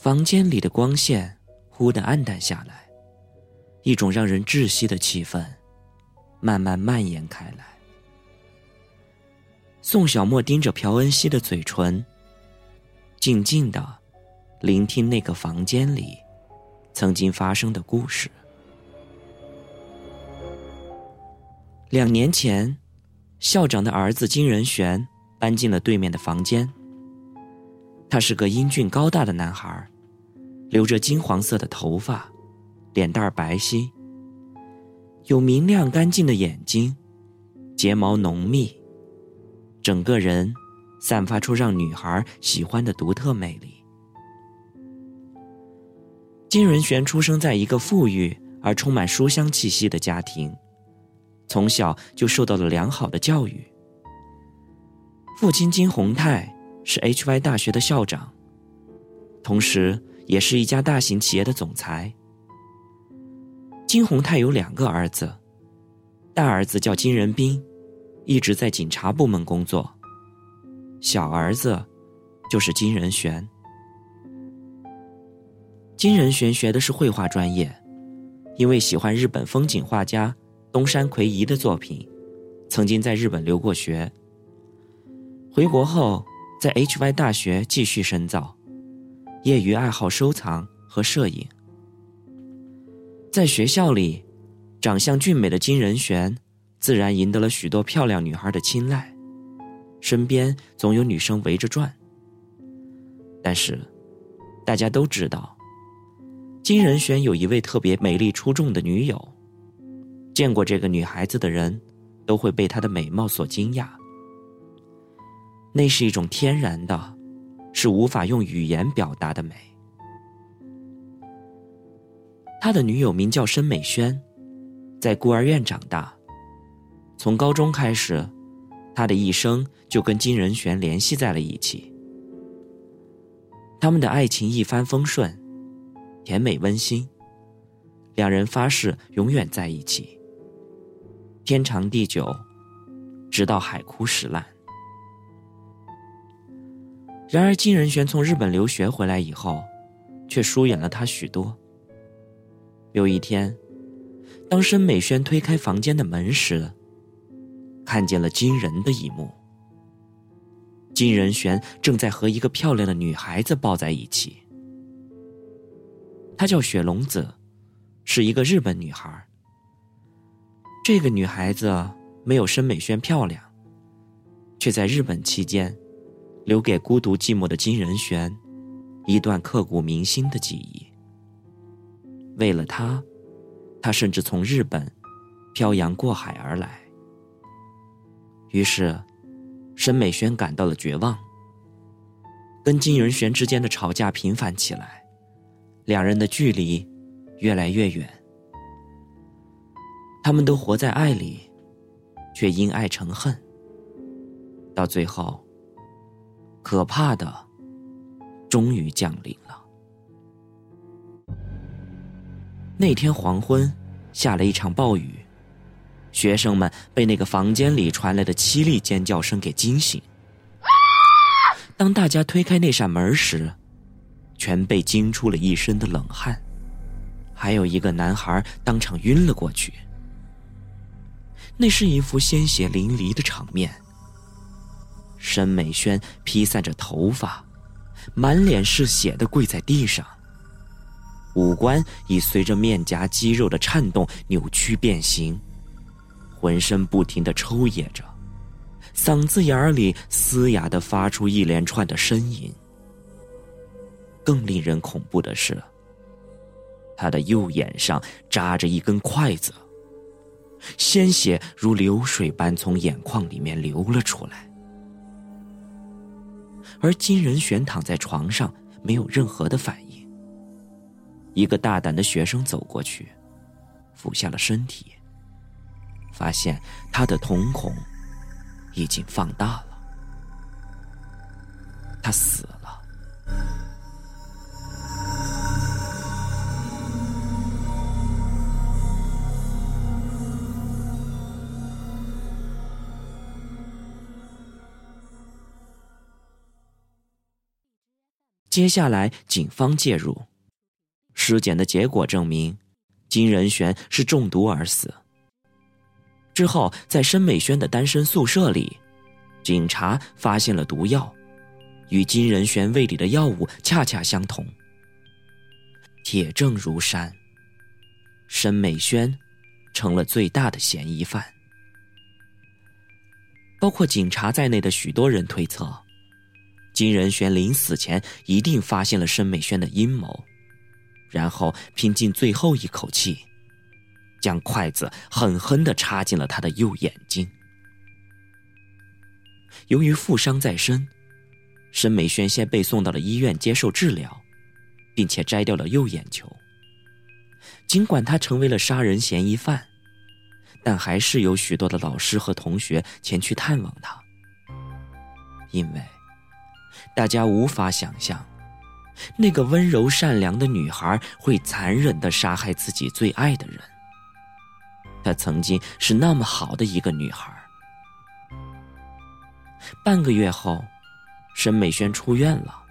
房间里的光线忽地暗淡下来，一种让人窒息的气氛慢慢蔓延开来。宋小沫盯着朴恩熙的嘴唇，静静的聆听那个房间里曾经发生的故事。两年前，校长的儿子金仁玄搬进了对面的房间。他是个英俊高大的男孩，留着金黄色的头发，脸蛋白皙，有明亮干净的眼睛，睫毛浓密，整个人散发出让女孩喜欢的独特魅力。金仁玄出生在一个富裕而充满书香气息的家庭，从小就受到了良好的教育。父亲金洪泰。是 Hy 大学的校长，同时也是一家大型企业的总裁。金宏泰有两个儿子，大儿子叫金仁斌，一直在警察部门工作；小儿子就是金仁玄。金仁玄学的是绘画专业，因为喜欢日本风景画家东山魁夷的作品，曾经在日本留过学。回国后。在 Hy 大学继续深造，业余爱好收藏和摄影。在学校里，长相俊美的金仁玄，自然赢得了许多漂亮女孩的青睐，身边总有女生围着转。但是，大家都知道，金仁玄有一位特别美丽出众的女友，见过这个女孩子的人，都会被她的美貌所惊讶。那是一种天然的，是无法用语言表达的美。他的女友名叫申美萱，在孤儿院长大。从高中开始，他的一生就跟金仁玄联系在了一起。他们的爱情一帆风顺，甜美温馨，两人发誓永远在一起，天长地久，直到海枯石烂。然而，金仁玄从日本留学回来以后，却疏远了他许多。有一天，当申美萱推开房间的门时，看见了惊人的一幕：金仁玄正在和一个漂亮的女孩子抱在一起。她叫雪龙子，是一个日本女孩。这个女孩子没有申美轩漂亮，却在日本期间。留给孤独寂寞的金仁玄一段刻骨铭心的记忆。为了他，他甚至从日本漂洋过海而来。于是，申美萱感到了绝望。跟金仁玄之间的吵架频繁起来，两人的距离越来越远。他们都活在爱里，却因爱成恨。到最后。可怕的，终于降临了。那天黄昏，下了一场暴雨，学生们被那个房间里传来的凄厉尖叫声给惊醒。当大家推开那扇门时，全被惊出了一身的冷汗，还有一个男孩当场晕了过去。那是一幅鲜血淋漓的场面。申美萱披散着头发，满脸是血的跪在地上。五官已随着面颊肌肉的颤动扭曲变形，浑身不停的抽噎着，嗓子眼里嘶哑的发出一连串的呻吟。更令人恐怖的是，他的右眼上扎着一根筷子，鲜血如流水般从眼眶里面流了出来。而金仁玄躺在床上，没有任何的反应。一个大胆的学生走过去，俯下了身体，发现他的瞳孔已经放大了。他死了。接下来警方介入，尸检的结果证明，金仁玄是中毒而死。之后，在申美轩的单身宿舍里，警察发现了毒药，与金仁玄胃里的药物恰恰相同。铁证如山，申美轩成了最大的嫌疑犯。包括警察在内的许多人推测，金仁玄临死前一定发现了申美轩的阴谋，然后拼尽最后一口气，将筷子狠狠的插进了他的右眼睛。由于负伤在身，申美轩先被送到了医院接受治疗，并且摘掉了右眼球。尽管他成为了杀人嫌疑犯。但还是有许多的老师和同学前去探望他，因为大家无法想象，那个温柔善良的女孩会残忍的杀害自己最爱的人。她曾经是那么好的一个女孩。半个月后，申美轩出院了。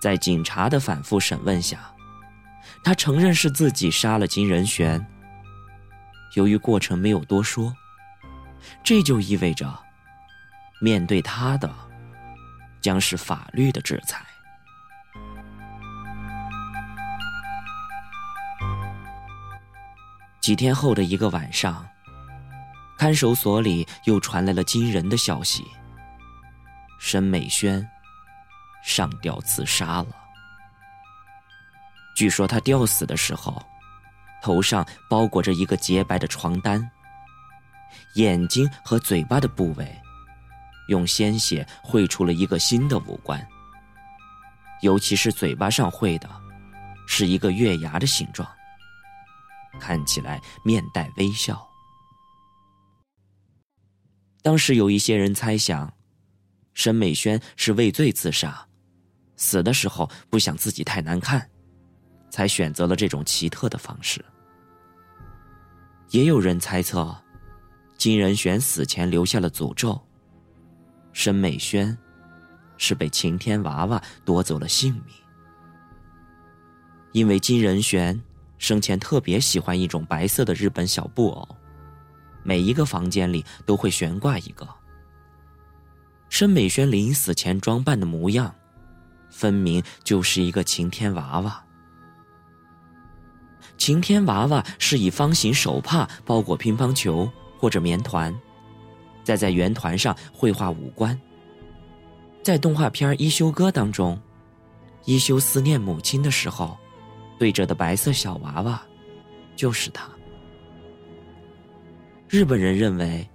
在警察的反复审问下，她承认是自己杀了金仁玄。由于过程没有多说，这就意味着，面对他的将是法律的制裁。几天后的一个晚上，看守所里又传来了惊人的消息：申美轩上吊自杀了。据说他吊死的时候。头上包裹着一个洁白的床单，眼睛和嘴巴的部位，用鲜血绘出了一个新的五官。尤其是嘴巴上绘的，是一个月牙的形状，看起来面带微笑。当时有一些人猜想，申美轩是畏罪自杀，死的时候不想自己太难看，才选择了这种奇特的方式。也有人猜测，金仁玄死前留下了诅咒。申美轩是被晴天娃娃夺走了性命，因为金仁玄生前特别喜欢一种白色的日本小布偶，每一个房间里都会悬挂一个。申美轩临死前装扮的模样，分明就是一个晴天娃娃。晴天娃娃是以方形手帕包裹乒乓球或者棉团，再在圆团上绘画五官。在动画片《一休哥》当中，一休思念母亲的时候，对着的白色小娃娃，就是他。日本人认为，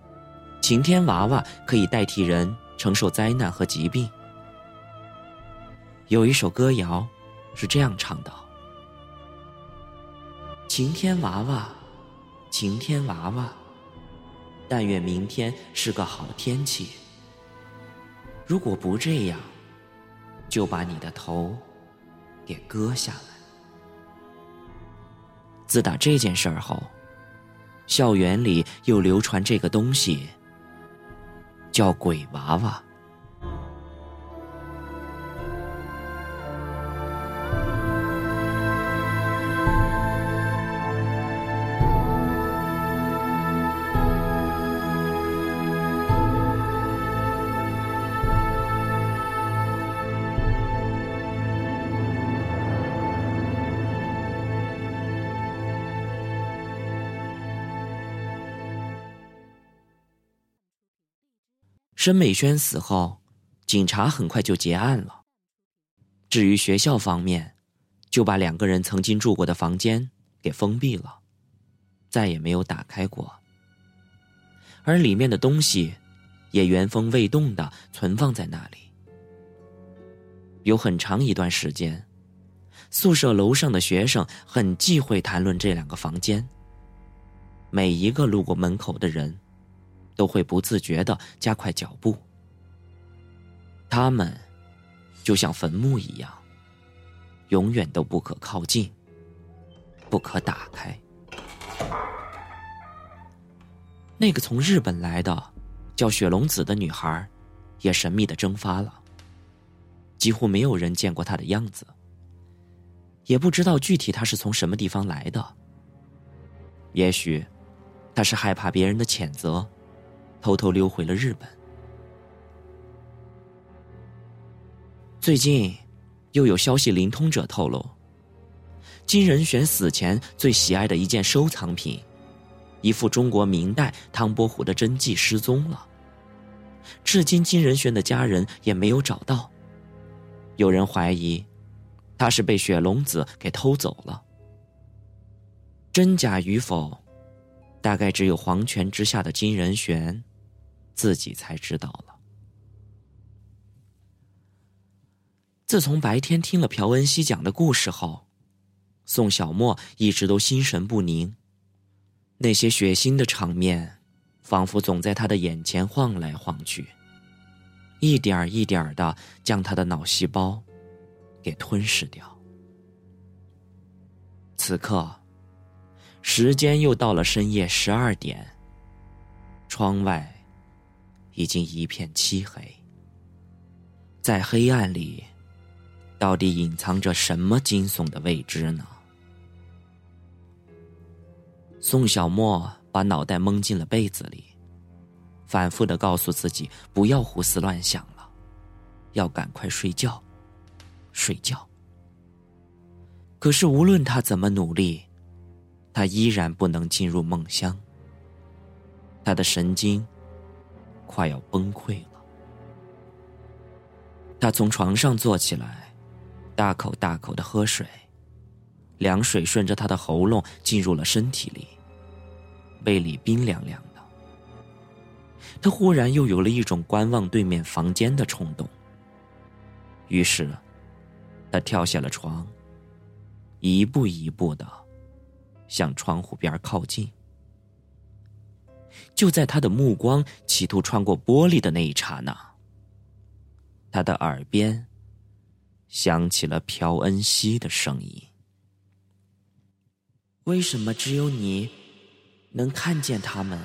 晴天娃娃可以代替人承受灾难和疾病。有一首歌谣，是这样唱的。晴天娃娃，晴天娃娃，但愿明天是个好天气。如果不这样，就把你的头给割下来。自打这件事儿后，校园里又流传这个东西，叫鬼娃娃。申美轩死后，警察很快就结案了。至于学校方面，就把两个人曾经住过的房间给封闭了，再也没有打开过。而里面的东西，也原封未动的存放在那里。有很长一段时间，宿舍楼上的学生很忌讳谈论这两个房间。每一个路过门口的人。都会不自觉的加快脚步。他们就像坟墓一样，永远都不可靠近，不可打开。那个从日本来的叫雪龙子的女孩，也神秘的蒸发了。几乎没有人见过她的样子，也不知道具体他是从什么地方来的。也许，他是害怕别人的谴责，偷偷溜回了日本。最近，又有消息灵通者透露，金仁玄死前最喜爱的一件收藏品，一幅中国明代唐伯虎的真迹失踪了。至今，金仁玄的家人也没有找到。有人怀疑，他是被雪龙子给偷走了。真假与否，大概只有皇权之下的金仁玄自己才知道了。自从白天听了朴恩熙讲的故事后，宋小沫一直都心神不宁。那些血腥的场面，仿佛总在他的眼前晃来晃去。一点一点的将他的脑细胞给吞噬掉。此刻，时间又到了深夜十二点，窗外已经一片漆黑。在黑暗里，到底隐藏着什么惊悚的未知呢？宋小沫把脑袋蒙进了被子里。反复的告诉自己不要胡思乱想了，要赶快睡觉，睡觉。可是无论他怎么努力，他依然不能进入梦乡。他的神经快要崩溃了。他从床上坐起来，大口大口的喝水，凉水顺着他的喉咙进入了身体里，胃里冰凉凉的。他忽然又有了一种观望对面房间的冲动。于是，他跳下了床，一步一步的向窗户边靠近。就在他的目光企图穿过玻璃的那一刹那，他的耳边响起了朴恩熙的声音：“为什么只有你能看见他们？”